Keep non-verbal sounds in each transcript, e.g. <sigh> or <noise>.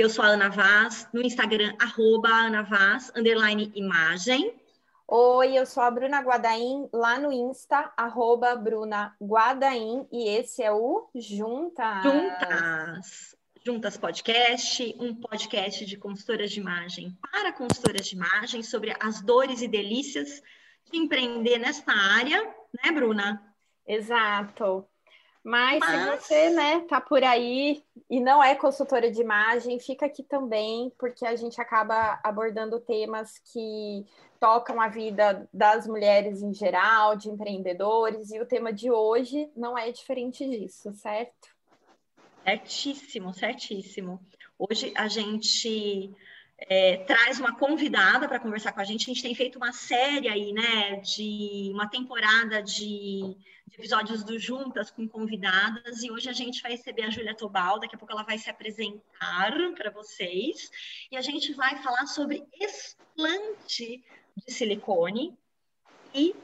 eu sou a Ana Vaz, no Instagram, arroba Ana Vaz, underline imagem. Oi, eu sou a Bruna Guadaim, lá no Insta, arroba Bruna Guadaim, e esse é o Juntas. Juntas. Juntas Podcast, um podcast de consultoras de imagem para consultoras de imagem sobre as dores e delícias de empreender nesta área, né, Bruna? Exato. Mas, Mas, se você, né, tá por aí e não é consultora de imagem, fica aqui também, porque a gente acaba abordando temas que tocam a vida das mulheres em geral, de empreendedores, e o tema de hoje não é diferente disso, certo? Certíssimo, certíssimo. Hoje a gente é, traz uma convidada para conversar com a gente. A gente tem feito uma série aí, né, de uma temporada de, de, episódios do Juntas com convidadas, e hoje a gente vai receber a Júlia Tobal, daqui a pouco ela vai se apresentar para vocês, e a gente vai falar sobre explante de silicone e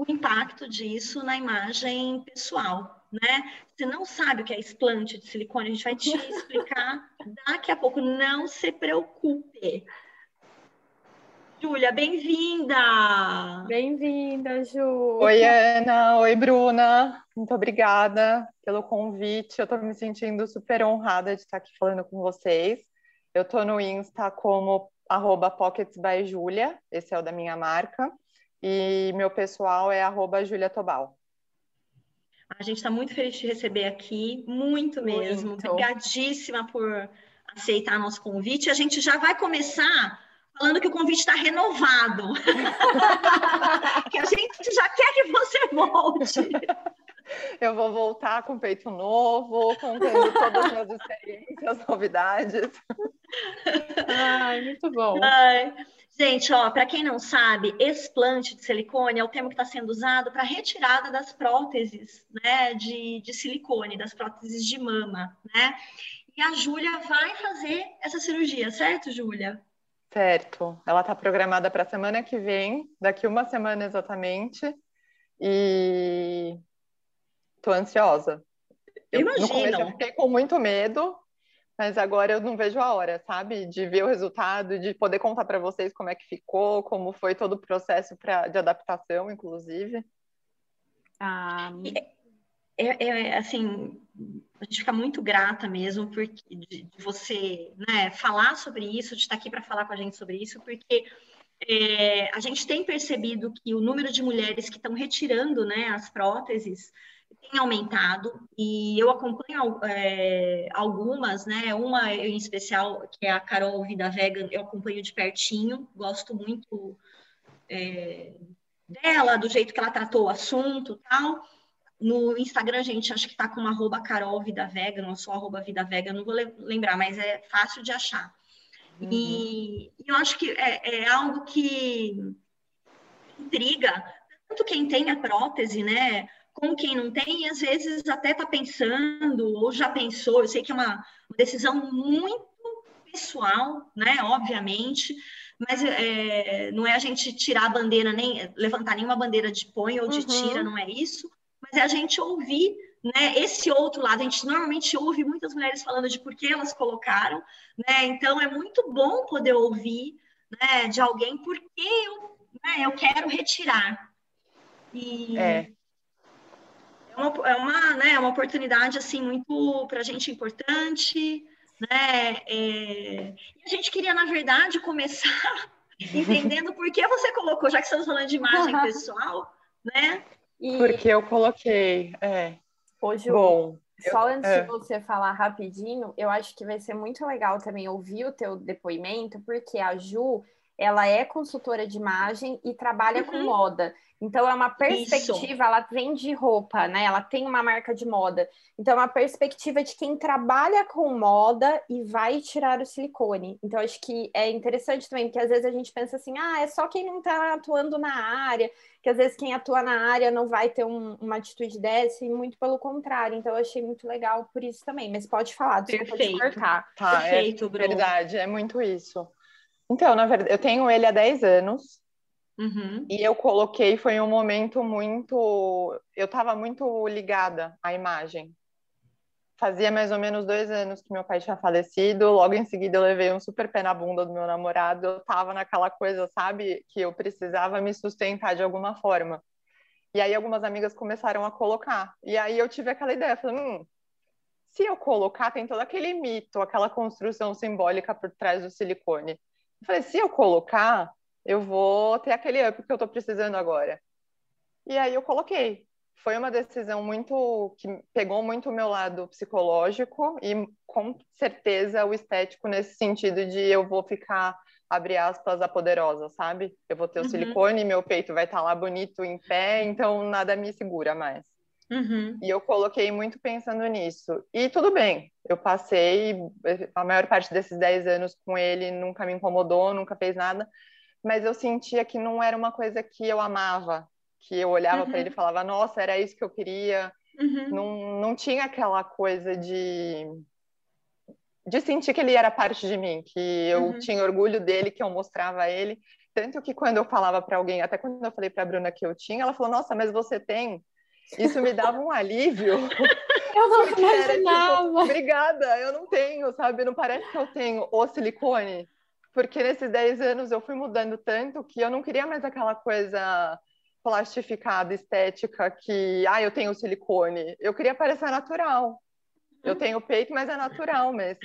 o impacto disso na imagem pessoal né? Você não sabe o que é explante de silicone, a gente vai te explicar daqui a pouco. Não se preocupe. Júlia, bem-vinda! Bem-vinda, Ju! Oi, Ana! Oi, Bruna! Muito obrigada pelo convite. Eu estou me sentindo super honrada de estar aqui falando com vocês. Eu estou no Insta como arroba pocketsbyjulia, esse é o da minha marca, e meu pessoal é arroba Julia Tobal. A gente está muito feliz de te receber aqui, muito mesmo. Muito. Obrigadíssima por aceitar nosso convite. A gente já vai começar falando que o convite está renovado. <laughs> que a gente já quer que você volte. Eu vou voltar com peito novo, contando todas as minhas experiências, novidades. Ai, muito bom. Ai. Gente, ó, para quem não sabe, explante de silicone é o termo que está sendo usado para retirada das próteses, né, de, de silicone, das próteses de mama, né? E a Júlia vai fazer essa cirurgia, certo, Júlia? Certo. Ela está programada para a semana que vem, daqui uma semana exatamente. E estou ansiosa. Eu, Imagino. No começo eu fiquei com muito medo, mas agora eu não vejo a hora, sabe? De ver o resultado, de poder contar para vocês como é que ficou, como foi todo o processo pra, de adaptação, inclusive. Ah, é, é, é, assim, a gente fica muito grata mesmo porque, de, de você né, falar sobre isso, de estar aqui para falar com a gente sobre isso, porque é, a gente tem percebido que o número de mulheres que estão retirando né, as próteses tem aumentado e eu acompanho é, algumas, né? Uma em especial, que é a Carol Vida Vegan, eu acompanho de pertinho, gosto muito é, dela, do jeito que ela tratou o assunto tal. No Instagram, gente, acho que tá com arroba Carol Vida Vegan, ou só arroba Vida Vegan, não vou lembrar, mas é fácil de achar. Uhum. E eu acho que é, é algo que intriga tanto quem tem a prótese, né? Com quem não tem, e às vezes até está pensando ou já pensou. Eu sei que é uma, uma decisão muito pessoal, né? Obviamente, mas é, não é a gente tirar a bandeira, nem levantar nenhuma bandeira de põe ou de uhum. tira, não é isso, mas é a gente ouvir né, esse outro lado. A gente normalmente ouve muitas mulheres falando de por que elas colocaram, né? Então é muito bom poder ouvir né, de alguém por que eu, né, eu quero retirar. E, é uma, é uma, né, uma oportunidade assim muito para a gente importante, né? É, a gente queria, na verdade, começar <laughs> entendendo por que você colocou, já que estamos falando de imagem pessoal, né? E... Porque eu coloquei, é. Hoje, Bom, só eu, antes é. de você falar rapidinho, eu acho que vai ser muito legal também ouvir o teu depoimento, porque a Ju, ela é consultora de imagem e trabalha uhum. com moda. Então, é uma perspectiva, Isso. ela vende roupa, né? Ela tem uma marca de moda. Então, é uma perspectiva de quem trabalha com moda e vai tirar o silicone. Então, acho que é interessante também, porque às vezes a gente pensa assim, ah, é só quem não está atuando na área, que às vezes quem atua na área não vai ter um, uma atitude dessa, e muito pelo contrário. Então, eu achei muito legal por isso também. Mas pode falar, desculpa Perfeito. te cortar. Tá, é Perfeito, é Bruno. verdade, é muito isso. Então, na verdade, eu tenho ele há 10 anos, Uhum. E eu coloquei, foi um momento muito. Eu estava muito ligada à imagem. fazia mais ou menos dois anos que meu pai tinha falecido. Logo em seguida, eu levei um super pé na bunda do meu namorado. Eu tava naquela coisa, sabe, que eu precisava me sustentar de alguma forma. E aí, algumas amigas começaram a colocar. E aí, eu tive aquela ideia, falando, hum, se eu colocar, tem todo aquele mito, aquela construção simbólica por trás do silicone. Eu falei, se eu colocar, eu vou ter aquele up que eu tô precisando agora. E aí eu coloquei. Foi uma decisão muito que pegou muito o meu lado psicológico e com certeza o estético nesse sentido de eu vou ficar abre aspas a poderosa, sabe? Eu vou ter o uhum. silicone, meu peito vai estar tá lá bonito em pé, então nada me segura mais. Uhum. E eu coloquei muito pensando nisso. E tudo bem, eu passei a maior parte desses 10 anos com ele, nunca me incomodou, nunca fez nada, mas eu sentia que não era uma coisa que eu amava, que eu olhava uhum. para ele e falava, nossa, era isso que eu queria. Uhum. Não, não tinha aquela coisa de de sentir que ele era parte de mim, que eu uhum. tinha orgulho dele, que eu mostrava a ele. Tanto que quando eu falava para alguém, até quando eu falei para a Bruna que eu tinha, ela falou: Nossa, mas você tem? Isso me dava um alívio. <laughs> Eu <laughs> não imaginava. Tipo, Obrigada, eu não tenho, sabe? Não parece que eu tenho o silicone. Porque nesses 10 anos eu fui mudando tanto que eu não queria mais aquela coisa plastificada, estética, que, ah, eu tenho silicone. Eu queria parecer natural. Eu tenho peito, mas é natural mesmo.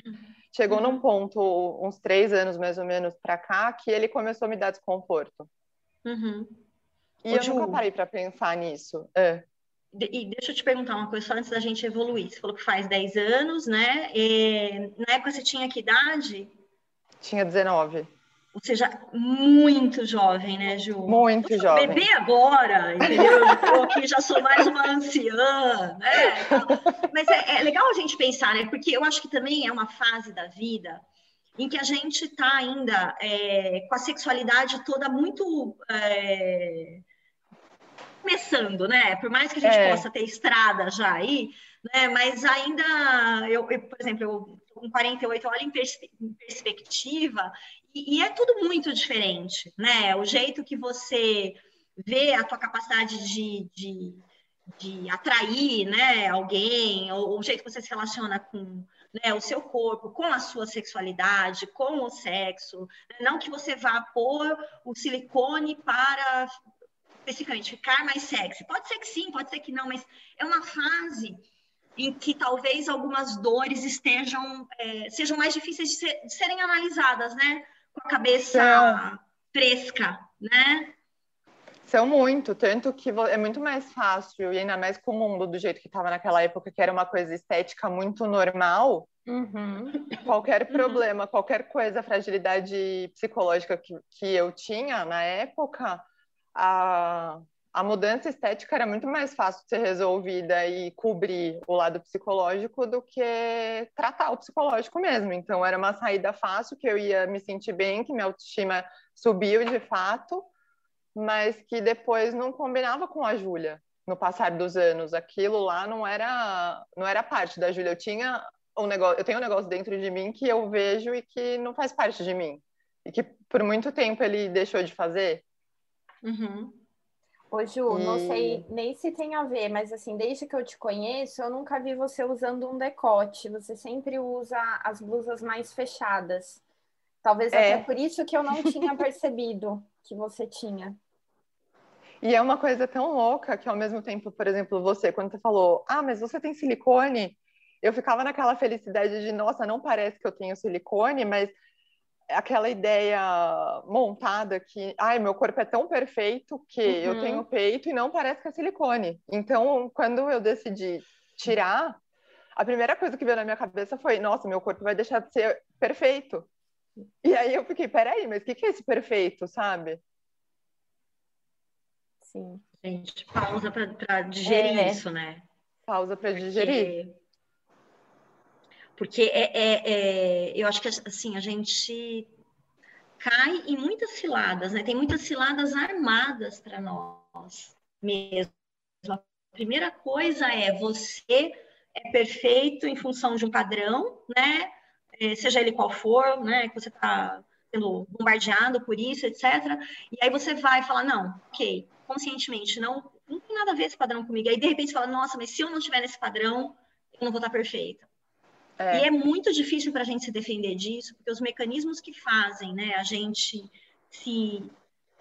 Chegou num ponto, uns três anos mais ou menos para cá, que ele começou a me dar desconforto. Uhum. E Ô, eu Ju, nunca parei para pensar nisso. É. E deixa eu te perguntar uma coisa só antes da gente evoluir. Você falou que faz 10 anos, né? E, na época você tinha que idade? Tinha 19. Ou seja, muito jovem, né, Ju? Muito eu jovem. Bebê agora, entendeu? Eu aqui já sou mais uma anciã, né? Mas é, é, legal a gente pensar, né? Porque eu acho que também é uma fase da vida em que a gente está ainda é, com a sexualidade toda muito é, começando, né? Por mais que a gente é. possa ter estrada já aí, né? Mas ainda, eu, eu por exemplo, eu com 48 olho em, pers em perspectiva e, é tudo muito diferente, né? O jeito que você vê a tua capacidade de, de, de atrair né, alguém, ou o jeito que você se relaciona com né, o seu corpo, com a sua sexualidade, com o sexo. Né? Não que você vá pôr o silicone para especificamente ficar mais sexy. Pode ser que sim, pode ser que não, mas é uma fase em que talvez algumas dores estejam é, sejam mais difíceis de, ser, de serem analisadas, né? com a cabeça São... fresca, né? São muito, tanto que é muito mais fácil, e ainda mais com o mundo do jeito que estava naquela época, que era uma coisa estética muito normal, uhum. qualquer uhum. problema, uhum. qualquer coisa, fragilidade psicológica que, que eu tinha na época, a, a mudança estética era muito mais fácil de ser resolvida e cobrir o lado psicológico do que tratar o psicológico mesmo. Então, era uma saída fácil, que eu ia me sentir bem, que minha autoestima subiu de fato, mas que depois não combinava com a Júlia no passar dos anos. Aquilo lá não era, não era parte da Júlia. Eu tinha um negócio, eu tenho um negócio dentro de mim que eu vejo e que não faz parte de mim. E que por muito tempo ele deixou de fazer. Uhum. Ô, Ju, e... não sei nem se tem a ver, mas assim, desde que eu te conheço, eu nunca vi você usando um decote. Você sempre usa as blusas mais fechadas. Talvez é. até por isso que eu não tinha percebido que você tinha. E é uma coisa tão louca que ao mesmo tempo, por exemplo, você, quando você falou, ah, mas você tem silicone, eu ficava naquela felicidade de, nossa, não parece que eu tenho silicone, mas aquela ideia montada que, ai, meu corpo é tão perfeito que uhum. eu tenho peito e não parece que é silicone. Então, quando eu decidi tirar, a primeira coisa que veio na minha cabeça foi, nossa, meu corpo vai deixar de ser perfeito. E aí eu fiquei, peraí, mas o que, que é esse perfeito, sabe? Sim. Gente, pausa para digerir é. isso, né? Pausa para digerir. Porque é, é, é, eu acho que assim a gente cai em muitas ciladas, né? Tem muitas ciladas armadas para nós mesmo. A primeira coisa é você é perfeito em função de um padrão, né? É, seja ele qual for, né? Que você está sendo bombardeado por isso, etc. E aí você vai falar, não, ok, conscientemente, não, não tem nada a ver esse padrão comigo. Aí de repente você fala, nossa, mas se eu não tiver nesse padrão, eu não vou estar perfeita. É. E é muito difícil para a gente se defender disso, porque os mecanismos que fazem né, a gente se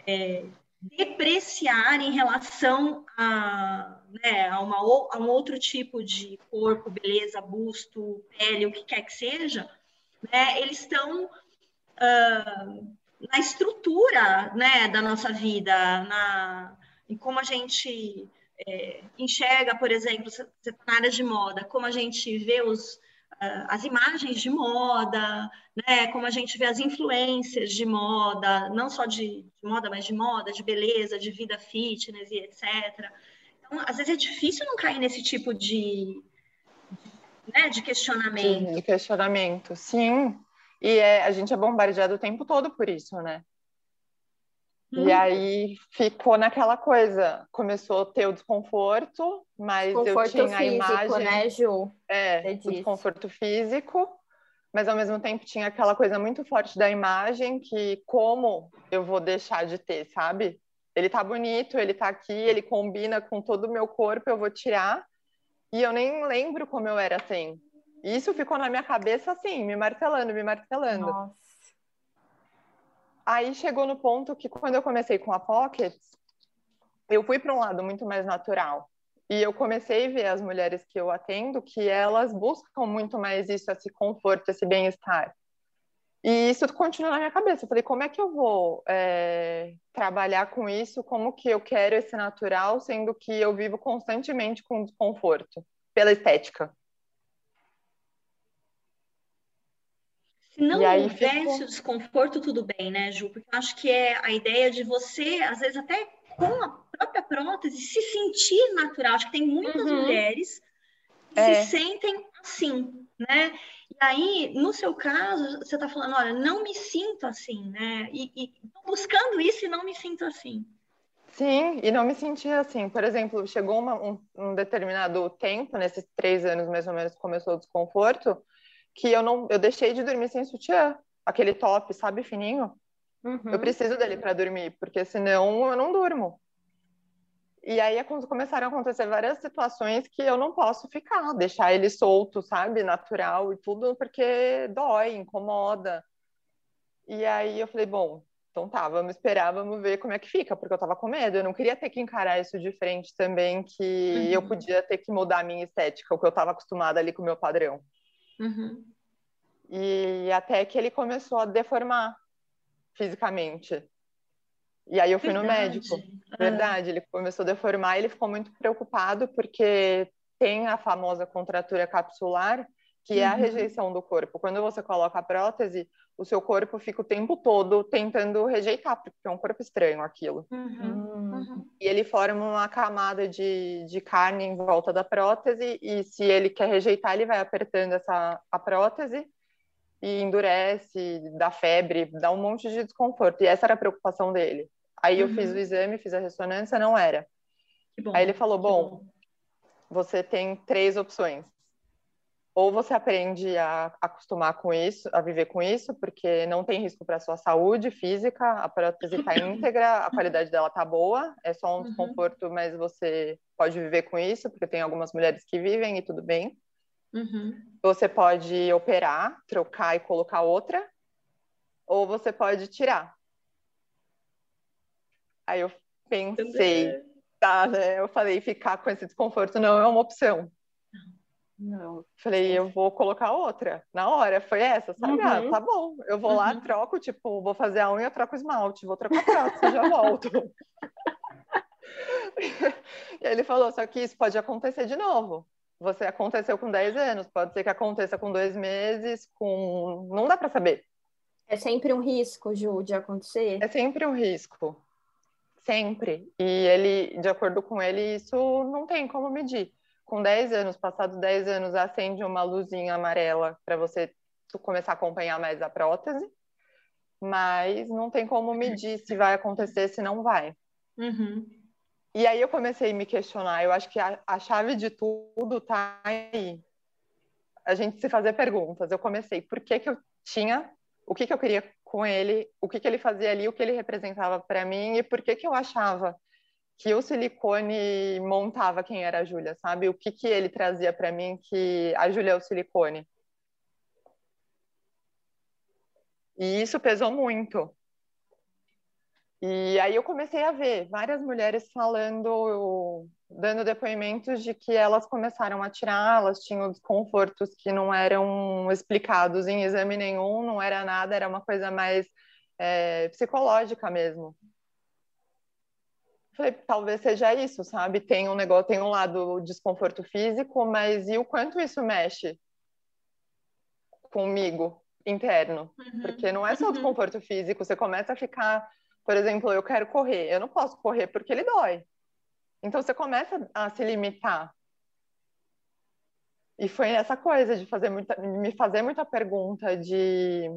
é, depreciar em relação a, né, a, uma, a um outro tipo de corpo, beleza, busto, pele, o que quer que seja, né, eles estão uh, na estrutura né, da nossa vida, na, em como a gente é, enxerga, por exemplo, na área de moda, como a gente vê os, as imagens de moda, né? Como a gente vê as influências de moda, não só de, de, moda, mas de moda, de beleza, de vida fitness e etc. Então, às vezes é difícil não cair nesse tipo de, né, de questionamento. De questionamento, sim. E é, a gente é bombardeado o tempo todo por isso, né? E uhum. aí ficou naquela coisa, começou a ter o desconforto, mas desconforto eu tinha físico, a imagem, né, Ju? É, o desconforto físico, mas ao mesmo tempo tinha aquela coisa muito forte da imagem que como eu vou deixar de ter, sabe? Ele tá bonito, ele tá aqui, ele combina com todo o meu corpo, eu vou tirar. E eu nem lembro como eu era assim. E isso ficou na minha cabeça assim, me martelando, me martelando. Nossa. Aí chegou no ponto que quando eu comecei com a Pockets, eu fui para um lado muito mais natural. E eu comecei a ver as mulheres que eu atendo que elas buscam muito mais isso, esse conforto, esse bem-estar. E isso continua na minha cabeça. Eu falei, como é que eu vou é, trabalhar com isso? Como que eu quero esse natural, sendo que eu vivo constantemente com desconforto pela estética? Se não houvesse o desconforto, tudo bem, né, Ju? Porque eu acho que é a ideia de você, às vezes até com a própria prótese, se sentir natural. Acho que tem muitas uhum. mulheres que é. se sentem assim, né? E aí, no seu caso, você está falando, olha, não me sinto assim, né? E, e buscando isso e não me sinto assim. Sim, e não me sentia assim. Por exemplo, chegou uma, um, um, determinado tempo, nesses três anos mais ou menos, começou o desconforto, que eu não, eu deixei de dormir sem sutiã, aquele top, sabe, fininho. Uhum. Eu preciso dele para dormir, porque senão eu não durmo. E aí começaram a acontecer várias situações que eu não posso ficar, deixar ele solto, sabe, natural e tudo, porque dói, incomoda. E aí eu falei, bom, então tá, vamos esperar, vamos ver como é que fica, porque eu tava com medo, eu não queria ter que encarar isso de frente também, que uhum. eu podia ter que mudar a minha estética, o que eu tava acostumada ali com o meu padrão. Uhum. E até que ele começou a deformar fisicamente. E aí eu fui Verdade. no médico. Ah. Verdade, ele começou a deformar e ele ficou muito preocupado porque tem a famosa contratura capsular, que uhum. é a uhum. rejeição do corpo. Quando você coloca a prótese, o seu corpo fica o tempo todo tentando rejeitar, porque é um corpo estranho aquilo. Uhum. Uhum. E ele forma uma camada de, de carne em volta da prótese, e se ele quer rejeitar, ele vai apertando essa, a prótese e endurece, dá febre, dá um monte de desconforto. E essa era a preocupação dele. Aí eu fiz o exame, fiz a ressonância, não era. Aí ele falou: bom, bom, você tem três opções ou você aprende a acostumar com isso, a viver com isso, porque não tem risco para sua saúde física, a prótese está íntegra, a qualidade dela está boa, é só um uhum. desconforto, mas você pode viver com isso, porque tem algumas mulheres que vivem e tudo bem. Uhum. Você pode operar, trocar e colocar outra, ou você pode tirar. Aí eu pensei, tá, né? Eu falei, ficar com esse desconforto não é uma opção. Não. Falei, eu vou colocar outra. Na hora, foi essa, sabe? Ah, uhum. Ah, tá bom. Eu vou uhum. lá, troco, tipo, vou fazer a unha, troco esmalte, vou trocar a prótese, já volto. <laughs> e ele falou, só que isso pode acontecer de novo. Você aconteceu com 10 anos, pode ser que aconteça com dois meses, com. Não dá para saber. É sempre um risco, Ju, de acontecer? É sempre um risco. Sempre. E ele, de acordo com ele, isso não tem como medir com 10 anos, passados 10 anos, acende uma luzinha amarela para você começar a acompanhar mais a prótese, mas não tem como medir se vai acontecer, se não vai. Uhum. E aí eu comecei a me questionar. Eu acho que a, a chave de tudo tá aí. A gente se fazer perguntas. Eu comecei, por que que eu tinha, o que que eu queria com ele, o que que ele fazia ali, o que ele representava para mim e por que que eu achava que o silicone montava quem era a Júlia, sabe? O que, que ele trazia para mim que a Júlia é o silicone. E isso pesou muito. E aí eu comecei a ver várias mulheres falando, dando depoimentos de que elas começaram a tirar, elas tinham desconfortos que não eram explicados em exame nenhum, não era nada, era uma coisa mais é, psicológica mesmo. Falei, talvez seja isso, sabe? Tem um negócio, tem um lado desconforto físico, mas e o quanto isso mexe comigo interno? Uhum. Porque não é só o uhum. desconforto físico, você começa a ficar por exemplo, eu quero correr, eu não posso correr porque ele dói. Então você começa a se limitar. E foi essa coisa de fazer muita, me fazer muita pergunta de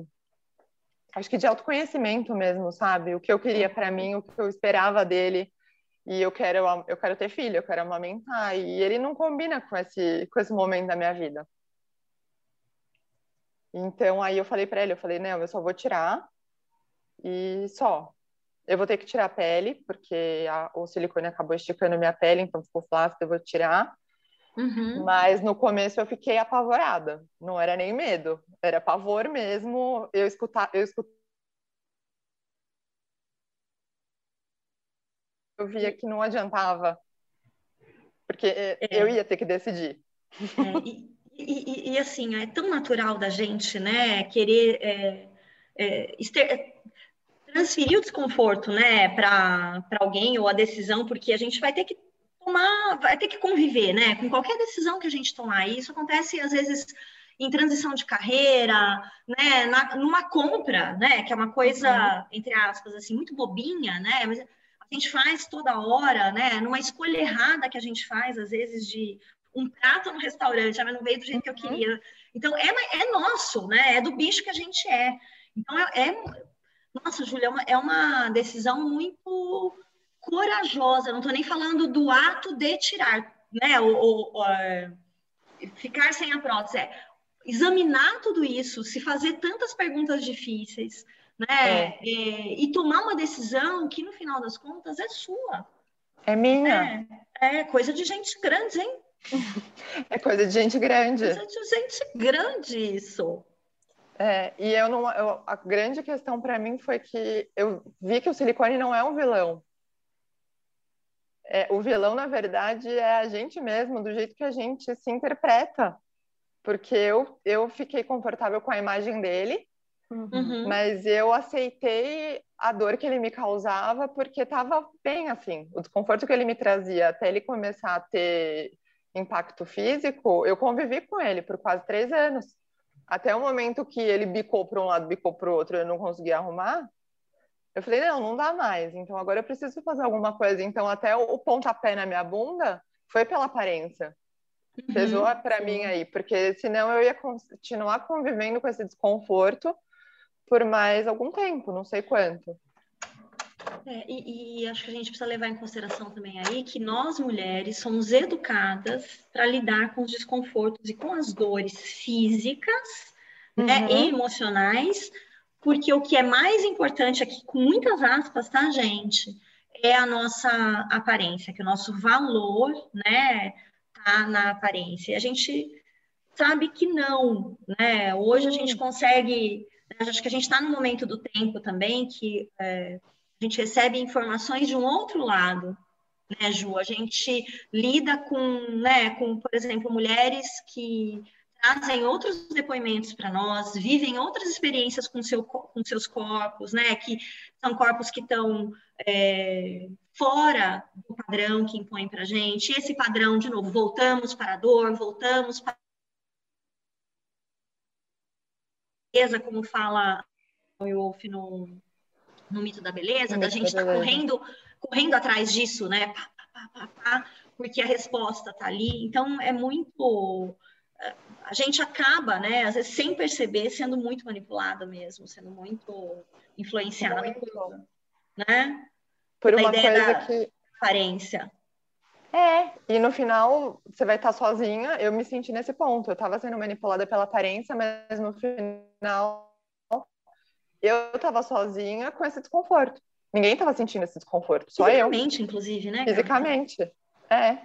acho que de autoconhecimento mesmo, sabe? O que eu queria para mim, o que eu esperava dele. E eu quero eu quero ter filho, eu quero amamentar e ele não combina com esse com esse momento da minha vida. Então aí eu falei para ele, eu falei, não, eu só vou tirar e só. Eu vou ter que tirar a pele, porque a, o silicone acabou esticando minha pele, então ficou flácido, eu vou tirar. Uhum. Mas no começo eu fiquei apavorada. Não era nem medo, era pavor mesmo. Eu escutar, eu escutar. Eu via que não adiantava, porque é. eu ia ter que decidir. É, e, e, e, assim, é tão natural da gente, né, querer é, é transferir o desconforto, né, para alguém ou a decisão, porque a gente vai ter que tomar, vai ter que conviver, né, com qualquer decisão que a gente tomar. E isso acontece às vezes em transição de carreira, né, na, numa compra, né, que é uma coisa uhum. entre aspas assim muito bobinha, né, mas a gente faz toda hora, né, numa escolha errada que a gente faz às vezes de um prato no restaurante, mas não veio do jeito que eu uhum. queria. Então é, é nosso, né, é do bicho que a gente é. Então é, é nossa, Júlia, é uma, é uma decisão muito corajosa. Não estou nem falando do ato de tirar, né? Ou, ou, ou, é, ficar sem a prótese. É examinar tudo isso, se fazer tantas perguntas difíceis, né? É. É, e tomar uma decisão que, no final das contas, é sua. É minha. É, é coisa de gente grande, hein? <laughs> É coisa de gente grande. Coisa de gente grande isso. É, e eu não, eu, a grande questão para mim foi que eu vi que o silicone não é um vilão. É, o vilão, na verdade, é a gente mesmo, do jeito que a gente se interpreta. Porque eu, eu fiquei confortável com a imagem dele, uhum. mas eu aceitei a dor que ele me causava porque estava bem assim. O desconforto que ele me trazia até ele começar a ter impacto físico, eu convivi com ele por quase três anos até o momento que ele bicou para um lado, bicou para o outro, eu não conseguia arrumar, eu falei, não, não dá mais. Então agora eu preciso fazer alguma coisa. Então até o pontapé na minha bunda foi pela aparência. Uhum, Pesou para mim aí, porque senão eu ia continuar convivendo com esse desconforto por mais algum tempo, não sei quanto. É, e, e, acho que a gente precisa levar em consideração também aí que nós mulheres somos educadas para lidar com os desconfortos e com as dores físicas né, uhum. e emocionais, porque o que é mais importante aqui, com muitas aspas, tá, gente, é a nossa aparência, que o nosso valor, né, tá na aparência. E a gente sabe que não, né? Hoje a gente consegue, acho que a gente está no momento do tempo também que é, a gente recebe informações de um outro lado, né, Ju? A gente lida com, né, com, por exemplo, mulheres que trazem outros depoimentos para nós, vivem outras experiências com, seu, com seus corpos, né? Que são corpos que estão é, fora do padrão que impõe para a gente. Esse padrão, de novo, voltamos para a dor, voltamos para a como fala o Wolf no, no mito da beleza, da gente estar tá correndo, correndo atrás disso, né? Pá, pá, pá, porque a resposta está ali. Então é muito a gente acaba, né, às vezes sem perceber, sendo muito manipulada mesmo, sendo muito influenciada, muito. né? Por uma coisa que aparência. É, e no final você vai estar sozinha. Eu me senti nesse ponto. Eu estava sendo manipulada pela aparência, mas no final eu estava sozinha com esse desconforto. Ninguém estava sentindo esse desconforto, só Fisicamente, eu. inclusive, né? Fisicamente, é.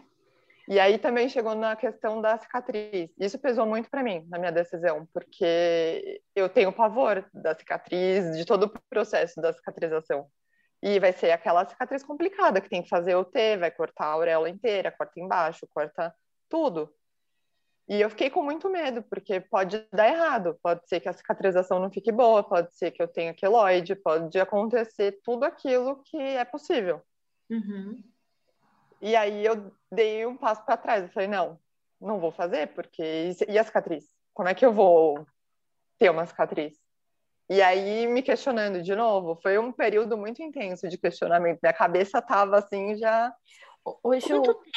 E aí também chegou na questão da cicatriz. Isso pesou muito para mim na minha decisão, porque eu tenho pavor da cicatriz, de todo o processo da cicatrização. E vai ser aquela cicatriz complicada que tem que fazer o T, vai cortar a auréola inteira, corta embaixo, corta tudo. E eu fiquei com muito medo, porque pode dar errado, pode ser que a cicatrização não fique boa, pode ser que eu tenha queloide, pode acontecer tudo aquilo que é possível. Uhum. E aí eu dei um passo para trás, eu falei, não, não vou fazer, porque... E a cicatriz? Como é que eu vou ter uma cicatriz? E aí, me questionando de novo, foi um período muito intenso de questionamento. Minha cabeça estava assim já Hoje,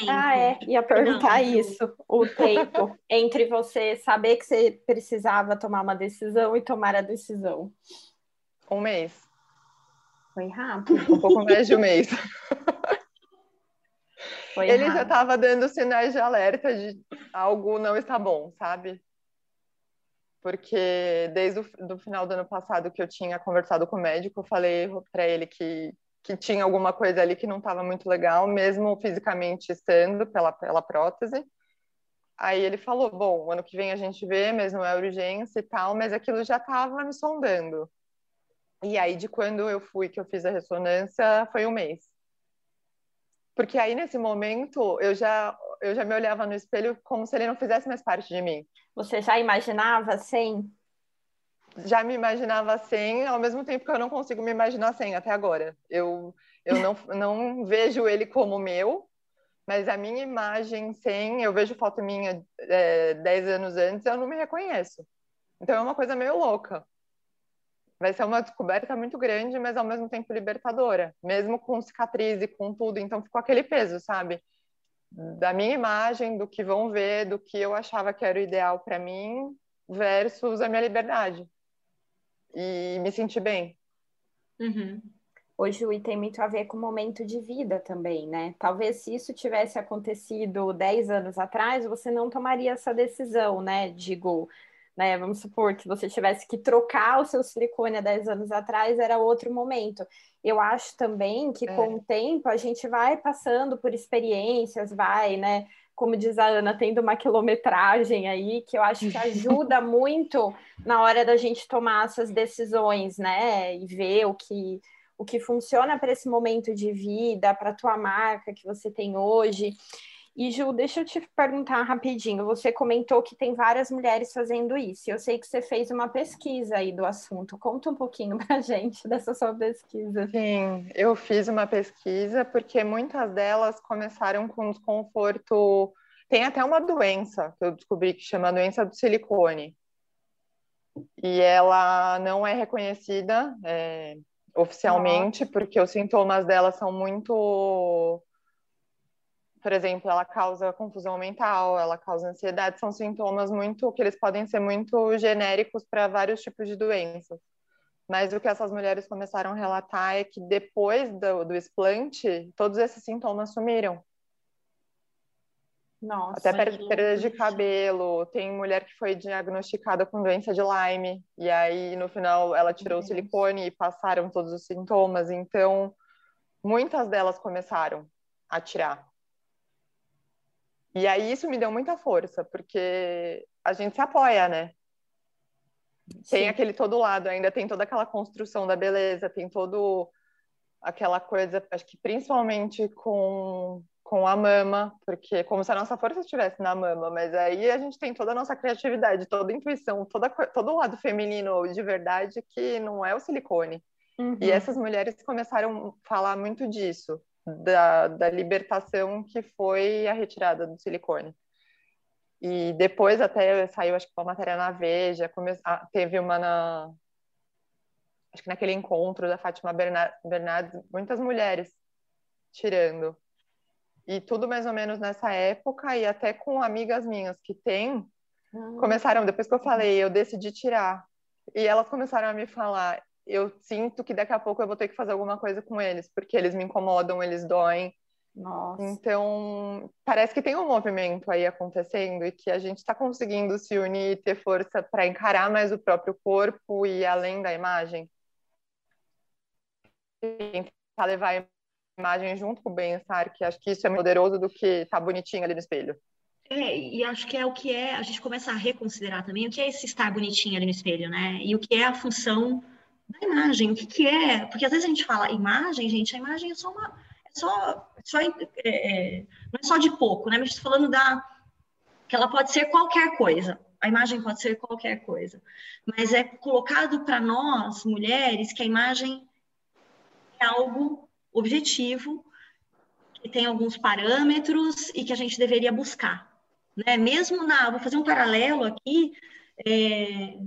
ah, é, ia perguntar não, isso, o tempo entre você saber que você precisava tomar uma decisão e tomar a decisão. Um mês. Foi rápido. Um pouco mais de um mês. Foi Ele rápido. já estava dando sinais de alerta de algo não está bom, sabe? Porque desde o do final do ano passado que eu tinha conversado com o médico, eu falei para ele que que tinha alguma coisa ali que não estava muito legal, mesmo fisicamente estando pela, pela prótese. Aí ele falou: Bom, ano que vem a gente vê, mesmo é urgência e tal, mas aquilo já estava me sondando. E aí, de quando eu fui, que eu fiz a ressonância, foi um mês. Porque aí, nesse momento, eu já, eu já me olhava no espelho como se ele não fizesse mais parte de mim. Você já imaginava sem? já me imaginava sem, ao mesmo tempo que eu não consigo me imaginar sem até agora. Eu, eu não, <laughs> não vejo ele como meu, mas a minha imagem sem, eu vejo foto minha é, 10 anos antes, eu não me reconheço. Então é uma coisa meio louca. Vai ser uma descoberta muito grande, mas ao mesmo tempo libertadora, mesmo com cicatriz e com tudo. Então ficou aquele peso, sabe? Da minha imagem, do que vão ver, do que eu achava que era o ideal para mim, versus a minha liberdade e me sentir bem. Uhum. Hoje o tem muito a ver com o momento de vida também, né? Talvez se isso tivesse acontecido 10 anos atrás, você não tomaria essa decisão, né? Digo, né? Vamos supor que você tivesse que trocar o seu silicone há 10 anos atrás, era outro momento. Eu acho também que é. com o tempo a gente vai passando por experiências, vai, né? como diz a Ana, tendo uma quilometragem aí, que eu acho que ajuda <laughs> muito na hora da gente tomar essas decisões, né? E ver o que, o que funciona para esse momento de vida, para a tua marca que você tem hoje. E Ju, deixa eu te perguntar rapidinho. Você comentou que tem várias mulheres fazendo isso. Eu sei que você fez uma pesquisa aí do assunto. Conta um pouquinho <laughs> para gente dessa sua pesquisa. Sim, eu fiz uma pesquisa porque muitas delas começaram com desconforto. Tem até uma doença que eu descobri que chama doença do silicone. E ela não é reconhecida é, oficialmente, Nossa. porque os sintomas dela são muito por exemplo, ela causa confusão mental, ela causa ansiedade, são sintomas muito que eles podem ser muito genéricos para vários tipos de doenças. Mas o que essas mulheres começaram a relatar é que depois do, do explante, todos esses sintomas sumiram. Nossa, Até perda de cabelo. Tem mulher que foi diagnosticada com doença de Lyme, e aí no final ela tirou o silicone e passaram todos os sintomas. Então, muitas delas começaram a tirar. E aí isso me deu muita força, porque a gente se apoia, né? Tem Sim. aquele todo lado, ainda tem toda aquela construção da beleza, tem todo aquela coisa, acho que principalmente com com a mama, porque como se a nossa força estivesse na mama, mas aí a gente tem toda a nossa criatividade, toda a intuição, toda, todo o lado feminino de verdade que não é o silicone. Uhum. E essas mulheres começaram a falar muito disso da, da libertação que foi a retirada do silicone. E depois até saiu, acho que uma matéria na Veja, come... ah, teve uma na... Acho que naquele encontro da Fátima Bernardes, muitas mulheres tirando. E tudo mais ou menos nessa época, e até com amigas minhas que têm, ah. começaram, depois que eu falei, eu decidi tirar. E elas começaram a me falar, eu sinto que daqui a pouco eu vou ter que fazer alguma coisa com eles, porque eles me incomodam, eles doem. Nossa. Então, parece que tem um movimento aí acontecendo e que a gente está conseguindo se unir e ter força para encarar mais o próprio corpo e além da imagem. tentar levar a imagem junto com o bem-estar, que acho que isso é mais poderoso do que estar tá bonitinho ali no espelho. É, e acho que é o que é, a gente começa a reconsiderar também o que é esse estar bonitinho ali no espelho, né? E o que é a função da imagem, o que, que é, porque às vezes a gente fala imagem, gente, a imagem é só uma, é só, só é, é, não é só de pouco, né? Mas estou falando da, que ela pode ser qualquer coisa, a imagem pode ser qualquer coisa, mas é colocado para nós, mulheres, que a imagem é algo objetivo, que tem alguns parâmetros e que a gente deveria buscar. Né? Mesmo na. Vou fazer um paralelo aqui. É,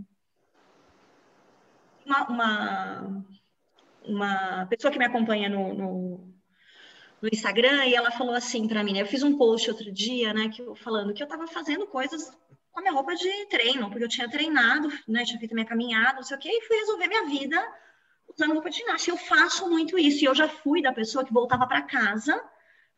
uma, uma, uma, pessoa que me acompanha no, no, no Instagram e ela falou assim para mim, né? Eu fiz um post outro dia, né, que eu, falando que eu estava fazendo coisas com a minha roupa de treino, porque eu tinha treinado, né, tinha feito minha caminhada, não sei o quê, e fui resolver minha vida usando roupa de ginástica. Eu faço muito isso, e eu já fui da pessoa que voltava para casa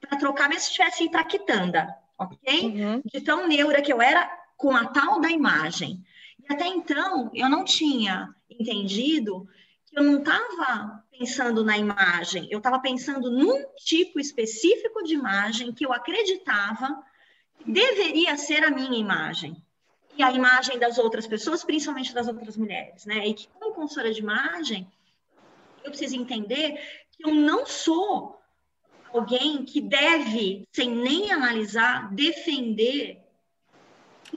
para trocar mesmo se tivesse ido para quitanda, ok? Uhum. De tão neura que eu era com a tal da imagem. Até então, eu não tinha entendido que eu não estava pensando na imagem, eu estava pensando num tipo específico de imagem que eu acreditava que deveria ser a minha imagem. E a imagem das outras pessoas, principalmente das outras mulheres, né? E que, como consultora de imagem, eu preciso entender que eu não sou alguém que deve, sem nem analisar, defender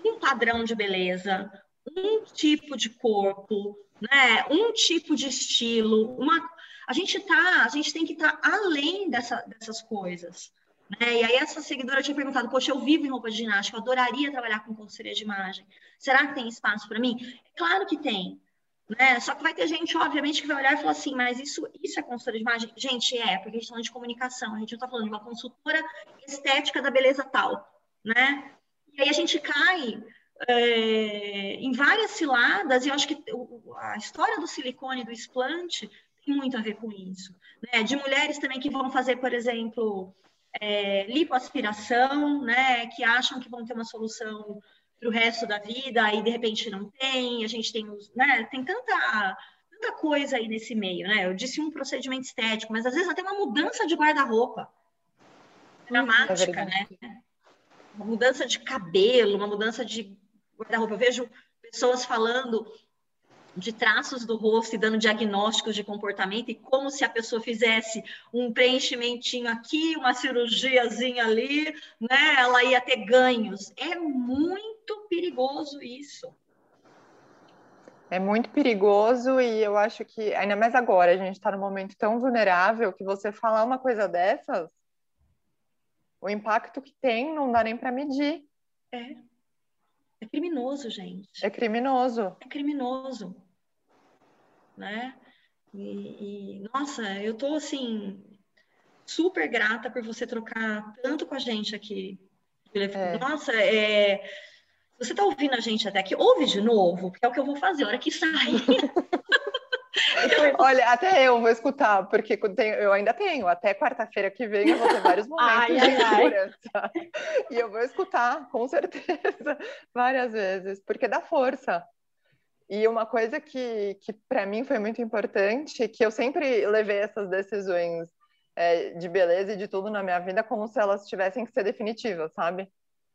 um padrão de beleza, um tipo de corpo, né? Um tipo de estilo, uma a gente tá, a gente tem que estar tá além dessa, dessas coisas. Né? E aí essa seguidora tinha perguntado, poxa, eu vivo em roupa de ginástica, eu adoraria trabalhar com consultoria de imagem. Será que tem espaço para mim? Claro que tem. Né? Só que vai ter gente, obviamente, que vai olhar e falar assim, mas isso, isso é consultora de imagem? Gente, é, porque a gente está falando de comunicação, a gente não está falando de uma consultora estética da beleza tal, né? E aí a gente cai é, em várias ciladas, e eu acho que a história do silicone, do explante, tem muito a ver com isso. Né? De mulheres também que vão fazer, por exemplo, é, lipoaspiração, né? Que acham que vão ter uma solução para o resto da vida, e de repente não tem, a gente tem, né? Tem tanta tanta coisa aí nesse meio, né? Eu disse um procedimento estético, mas às vezes até uma mudança de guarda-roupa dramática, é né? Uma mudança de cabelo, uma mudança de guarda-roupa. Eu vejo pessoas falando de traços do rosto e dando diagnósticos de comportamento e como se a pessoa fizesse um preenchimentinho aqui, uma cirurgiazinha ali, né? Ela ia ter ganhos. É muito perigoso isso. É muito perigoso e eu acho que, ainda mais agora, a gente está num momento tão vulnerável que você falar uma coisa dessas, o impacto que tem não dá nem para medir. É. É criminoso, gente. É criminoso. É criminoso. Né? E, e nossa, eu tô assim super grata por você trocar tanto com a gente aqui. É. Nossa, é, você está ouvindo a gente até aqui, ouve de novo, porque é o que eu vou fazer, a hora que sair. <laughs> <laughs> Olha, até eu vou escutar, porque eu ainda tenho, até quarta-feira que vem eu vou ter vários <laughs> momentos ai, de segurança. E eu vou escutar, com certeza, <laughs> várias vezes, porque dá força. E uma coisa que, que para mim foi muito importante, que eu sempre levei essas decisões é, de beleza e de tudo na minha vida como se elas tivessem que ser definitivas, sabe?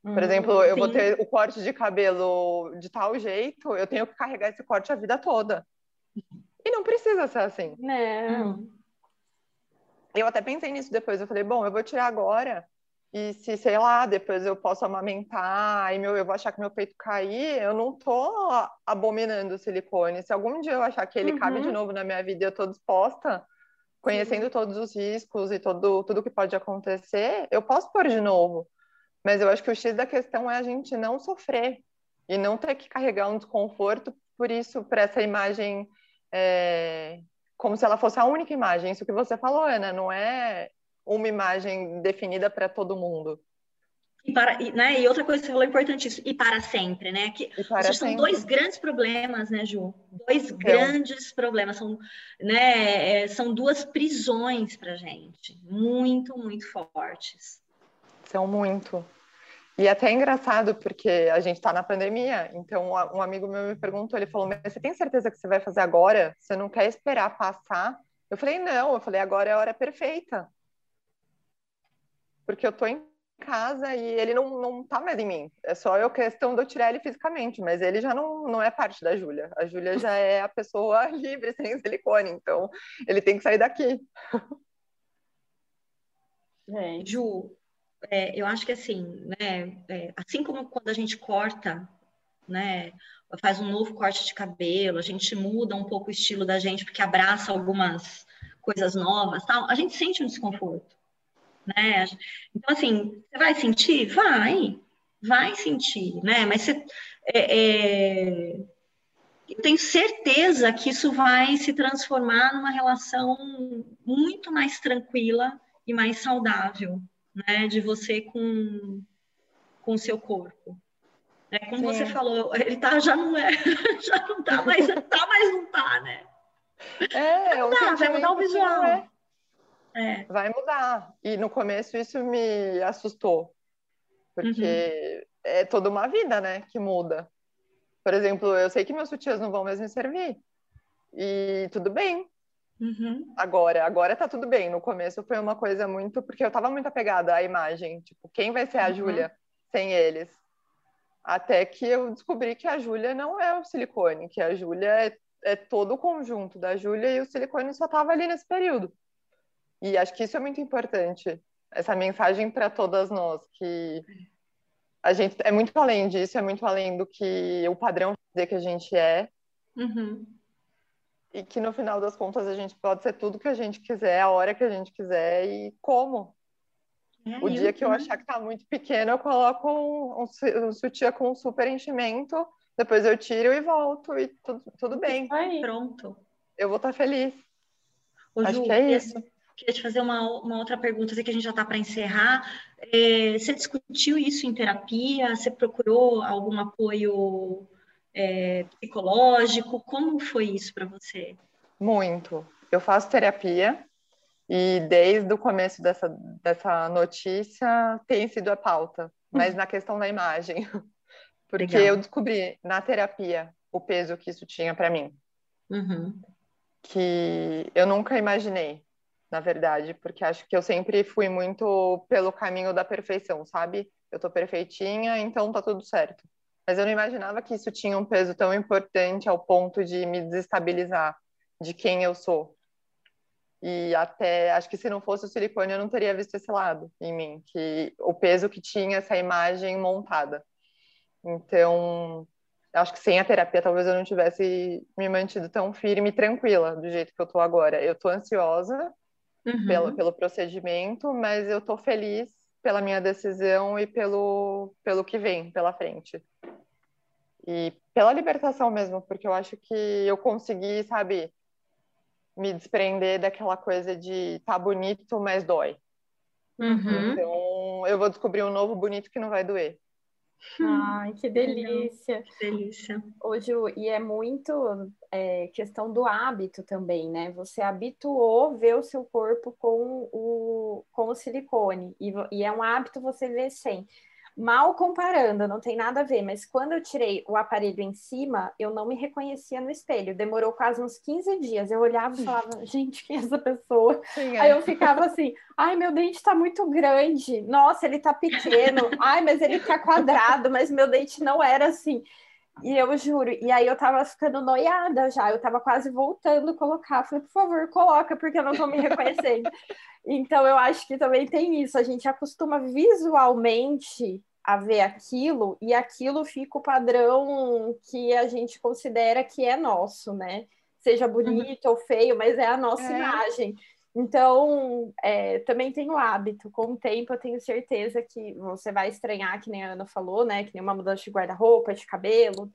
Por hum, exemplo, eu sim. vou ter o corte de cabelo de tal jeito, eu tenho que carregar esse corte a vida toda. E não precisa ser assim. Não. Eu até pensei nisso depois. Eu falei, bom, eu vou tirar agora. E se, sei lá, depois eu posso amamentar e meu, eu vou achar que meu peito cair, eu não tô abominando o silicone. Se algum dia eu achar que ele uhum. cabe de novo na minha vida e eu tô disposta, conhecendo Sim. todos os riscos e todo, tudo que pode acontecer, eu posso pôr de novo. Mas eu acho que o X da questão é a gente não sofrer e não ter que carregar um desconforto por isso, para essa imagem é, como se ela fosse a única imagem. Isso que você falou, Ana, não é uma imagem definida para todo mundo. E, para, e, né, e outra coisa que você falou importantíssimo, e para sempre, né? Que seja, são dois grandes problemas, né, Ju? Dois então. grandes problemas, são, né, é, são duas prisões para gente, muito, muito fortes. São muito. E até é engraçado, porque a gente está na pandemia, então um amigo meu me perguntou, ele falou, mas você tem certeza que você vai fazer agora? Você não quer esperar passar Eu falei, não, eu falei, agora é a hora perfeita. Porque eu tô em casa e ele não, não tá mais em mim. É só eu questão de eu tirar ele fisicamente, mas ele já não, não é parte da Júlia. A Júlia já é a pessoa <laughs> livre, sem silicone, então ele tem que sair daqui. É. Ju, é, eu acho que assim, né, é, assim como quando a gente corta, né, faz um novo corte de cabelo, a gente muda um pouco o estilo da gente porque abraça algumas coisas novas, tal, a gente sente um desconforto, né? Então assim, você vai sentir, vai, vai sentir, né? Mas você, é, é, eu tenho certeza que isso vai se transformar numa relação muito mais tranquila e mais saudável, né? De você com com o seu corpo. Né? Como Sim. você falou, ele tá, já não é, <laughs> já não tá mais, tá, mas não tá, né? É, vai mudar, vai mudar o visual. É. É. Vai mudar. E no começo isso me assustou, porque uhum. é toda uma vida, né, que muda. Por exemplo, eu sei que meus sutiãs não vão mais me servir. E tudo bem. Uhum. Agora, agora tá tudo bem. No começo foi uma coisa muito. Porque eu tava muito apegada à imagem. Tipo, quem vai ser a uhum. Júlia sem eles? Até que eu descobri que a Júlia não é o silicone, que a Júlia é, é todo o conjunto da Júlia e o silicone só estava ali nesse período. E acho que isso é muito importante, essa mensagem para todas nós, que a gente é muito além disso, é muito além do que o padrão dizer que a gente é. Uhum. E que no final das contas a gente pode ser tudo que a gente quiser, a hora que a gente quiser e como. É, o dia que eu achar que tá muito pequeno, eu coloco um, um, um sutiã com um super enchimento, depois eu tiro e volto e tudo, tudo bem. Aí. Pronto. Eu vou estar tá feliz. Ô, Acho Ju, que é isso. Queria te fazer uma, uma outra pergunta, sei que a gente já está para encerrar. É, você discutiu isso em terapia? Você procurou algum apoio é, psicológico? Como foi isso para você? Muito. Eu faço terapia, e desde o começo dessa, dessa notícia tem sido a pauta, mas na questão da imagem. <laughs> Porque Legal. eu descobri na terapia o peso que isso tinha para mim. Uhum. Que eu nunca imaginei, na verdade, porque acho que eu sempre fui muito pelo caminho da perfeição, sabe? Eu tô perfeitinha, então tá tudo certo. Mas eu não imaginava que isso tinha um peso tão importante ao ponto de me desestabilizar de quem eu sou. E até, acho que se não fosse o silicone, eu não teria visto esse lado em mim, que o peso que tinha essa imagem montada. Então, acho que sem a terapia, talvez eu não tivesse me mantido tão firme e tranquila do jeito que eu tô agora. Eu tô ansiosa uhum. pelo, pelo procedimento, mas eu tô feliz pela minha decisão e pelo, pelo que vem pela frente. E pela libertação mesmo, porque eu acho que eu consegui, sabe, me desprender daquela coisa de tá bonito, mas dói. Uhum. Então, eu vou descobrir um novo bonito que não vai doer. Ai, que delícia. Que delícia. Ô, Ju, e é muito é, questão do hábito também, né? Você habituou ver o seu corpo com o, com o silicone, e, e é um hábito você ver sem mal comparando, não tem nada a ver, mas quando eu tirei o aparelho em cima, eu não me reconhecia no espelho. Demorou quase uns 15 dias. Eu olhava e falava, <laughs> gente, quem é essa pessoa? Sim, é. Aí eu ficava assim, ai, meu dente tá muito grande. Nossa, ele tá pequeno. Ai, mas ele tá quadrado, mas meu dente não era assim. E eu juro, e aí eu tava ficando noiada já, eu tava quase voltando a colocar. Falei, por favor, coloca, porque eu não tô me reconhecendo. <laughs> então eu acho que também tem isso, a gente acostuma visualmente a ver aquilo e aquilo fica o padrão que a gente considera que é nosso, né? Seja uhum. bonito uhum. ou feio, mas é a nossa é. imagem. Então, é, também tem o hábito. Com o tempo, eu tenho certeza que você vai estranhar, que nem a Ana falou, né? Que nem uma mudança de guarda-roupa, de cabelo,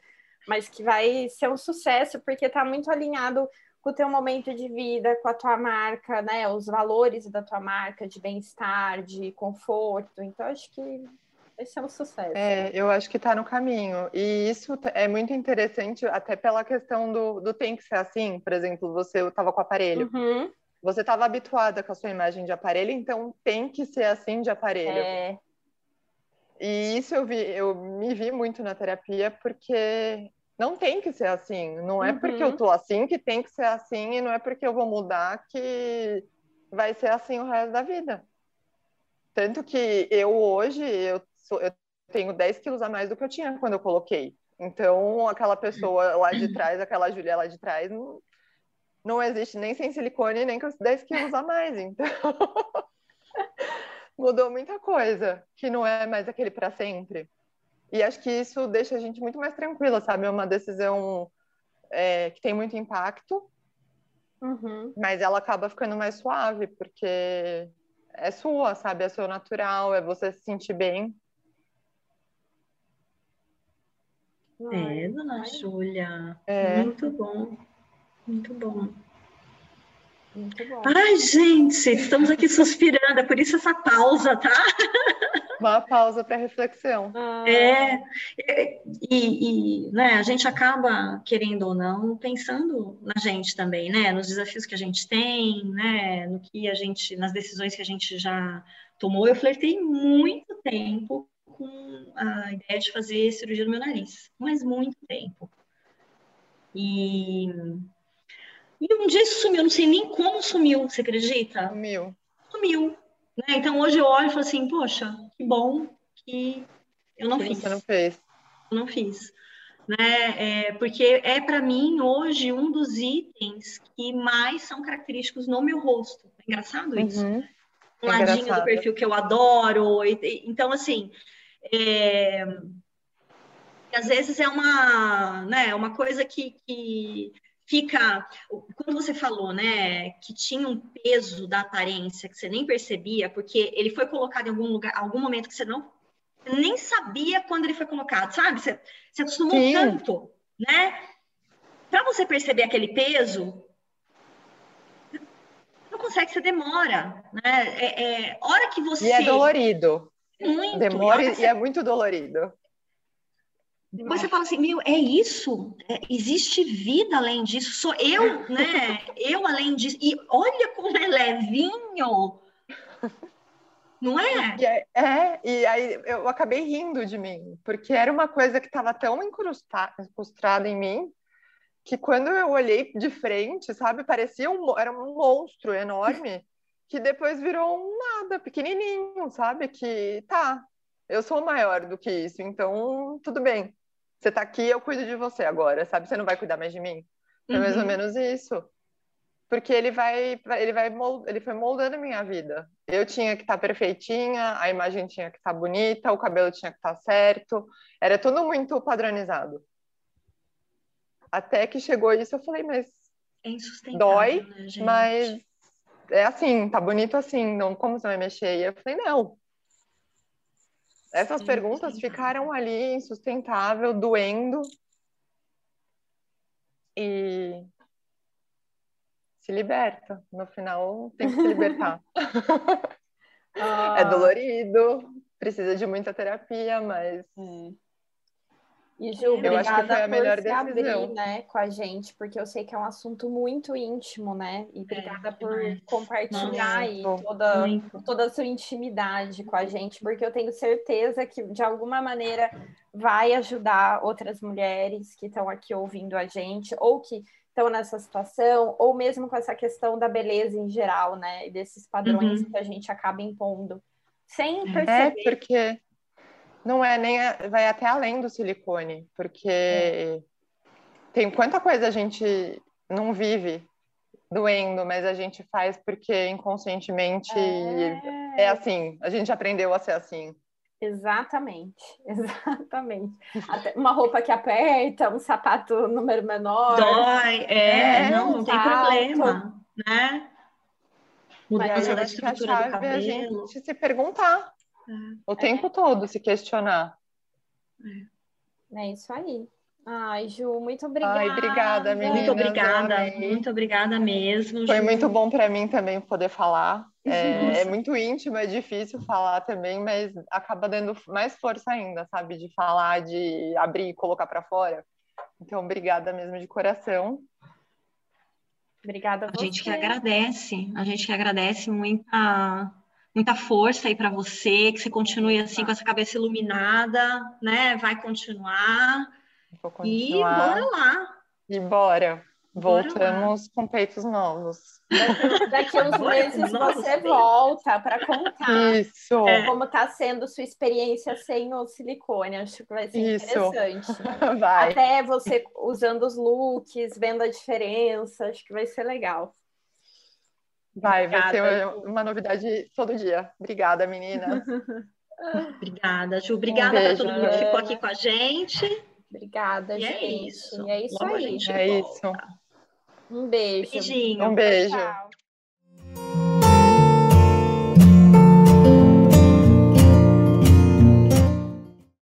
mas que vai ser um sucesso, porque está muito alinhado com o teu momento de vida, com a tua marca, né? Os valores da tua marca, de bem-estar, de conforto. Então, acho que esse é um sucesso. É, eu acho que está no caminho. E isso é muito interessante, até pela questão do, do tem que ser assim. Por exemplo, você estava com o aparelho. Uhum. Você estava habituada com a sua imagem de aparelho, então tem que ser assim de aparelho. É. E isso eu vi, eu me vi muito na terapia, porque não tem que ser assim. Não é uhum. porque eu uhum. tô assim que tem que ser assim, e não é porque eu vou mudar que vai ser assim o resto da vida. Tanto que eu hoje, eu, eu tenho 10 quilos a mais do que eu tinha quando eu coloquei. Então, aquela pessoa lá de trás, aquela Julia lá de trás, não, não existe nem sem silicone, nem com os 10 quilos a mais. Então, <laughs> mudou muita coisa, que não é mais aquele para sempre. E acho que isso deixa a gente muito mais tranquila, sabe? É uma decisão é, que tem muito impacto, uhum. mas ela acaba ficando mais suave, porque é sua, sabe? É seu natural, é você se sentir bem. É, dona Júlia. É. Muito bom. Muito bom. Muito bom. Ai, gente, estamos aqui suspirando, é por isso essa pausa, tá? Uma pausa para reflexão. Ah. <laughs> É, e, e né, a gente acaba, querendo ou não, pensando na gente também, né? Nos desafios que a gente tem, né? No que a gente, nas decisões que a gente já tomou. Eu flertei muito tempo com a ideia de fazer cirurgia no meu nariz, mas muito tempo. E e um dia isso sumiu, não sei nem como sumiu, você acredita? Sumiu. Sumiu. Né? Então hoje eu olho e falo assim, poxa, que bom que eu não que fiz. Você não fez. Eu não fiz. Né? É, porque é para mim hoje um dos itens que mais são característicos no meu rosto. É engraçado isso. Uhum. Um é ladinho engraçado. do perfil que eu adoro. Então, assim, é, às vezes é uma, né, uma coisa que, que fica. Quando você falou, né, que tinha um peso da aparência que você nem percebia, porque ele foi colocado em algum lugar, algum momento que você não nem sabia quando ele foi colocado, sabe? Você, você acostumou Sim. tanto, né? Para você perceber aquele peso, não consegue, você demora, né? É, é hora que você. E é dolorido. Muito. Demora e é muito dolorido. Depois você fala assim, meu, é isso? É, existe vida além disso? Sou eu, né? <laughs> eu além disso. E olha como é levinho. Não é? E, é, é, e aí eu acabei rindo de mim, porque era uma coisa que estava tão incrustada em mim, que quando eu olhei de frente, sabe, parecia um, era um monstro enorme, que depois virou um nada, pequenininho, sabe? Que tá, eu sou maior do que isso, então tudo bem. Você tá aqui, eu cuido de você agora, sabe? Você não vai cuidar mais de mim. É mais ou uhum. menos isso. Porque ele vai, ele vai, ele foi moldando a minha vida. Eu tinha que estar tá perfeitinha, a imagem tinha que estar tá bonita, o cabelo tinha que estar tá certo. Era tudo muito padronizado. Até que chegou isso, eu falei, mas é dói, né, mas é assim, tá bonito assim, não como você vai mexer? E eu falei, não, essas sim, perguntas sim. ficaram ali insustentável, doendo. E se liberta. No final, tem que se libertar. <laughs> ah. É dolorido, precisa de muita terapia, mas. Hum. E Ju, eu acho que foi a melhor decisão. abrir, né, com a gente, porque eu sei que é um assunto muito íntimo, né? E é, obrigada é, por compartilhar aí toda, toda a sua intimidade com a gente, porque eu tenho certeza que de alguma maneira vai ajudar outras mulheres que estão aqui ouvindo a gente, ou que estão nessa situação, ou mesmo com essa questão da beleza em geral, né? E desses padrões uhum. que a gente acaba impondo. Sem é, perceber. É, porque não é nem a, vai até além do silicone, porque é. tem quanta coisa a gente não vive doendo, mas a gente faz porque inconscientemente é, é assim, a gente aprendeu a ser assim. Exatamente, <laughs> exatamente. Até uma roupa que aperta, um sapato número menor. Dói, é, é não, não tem problema, né? Mudança da estrutura do cabelo. É a gente se perguntar é. O tempo todo se questionar. É. é isso aí. Ai, Ju, muito obrigada. Ai, obrigada, meninas. Muito obrigada, muito obrigada mesmo. Foi Ju. muito bom para mim também poder falar. É, é, muito íntimo, é difícil falar também, mas acaba dando mais força ainda, sabe? De falar, de abrir e colocar para fora. Então, obrigada mesmo de coração. Obrigada a, a gente que agradece, a gente que agradece muito a muita força aí para você, que você continue assim com essa cabeça iluminada, né? Vai continuar. Vou continuar. E bora lá. E bora. Voltamos com peitos novos. Daqui, a uns meses você volta para contar Isso. como está sendo sua experiência sem o silicone. Acho que vai ser Isso. interessante. <laughs> Vai. Até você usando os looks, vendo a diferença, acho que vai ser legal. Vai, Obrigada, vai ser uma, uma novidade todo dia. Obrigada, meninas. <laughs> Obrigada, Ju. Obrigada um para todo mundo que ficou aqui com a gente. Obrigada, e é gente. É isso. E é isso aí. É isso. Um beijo. Beijinho. Um beijo. Tchau.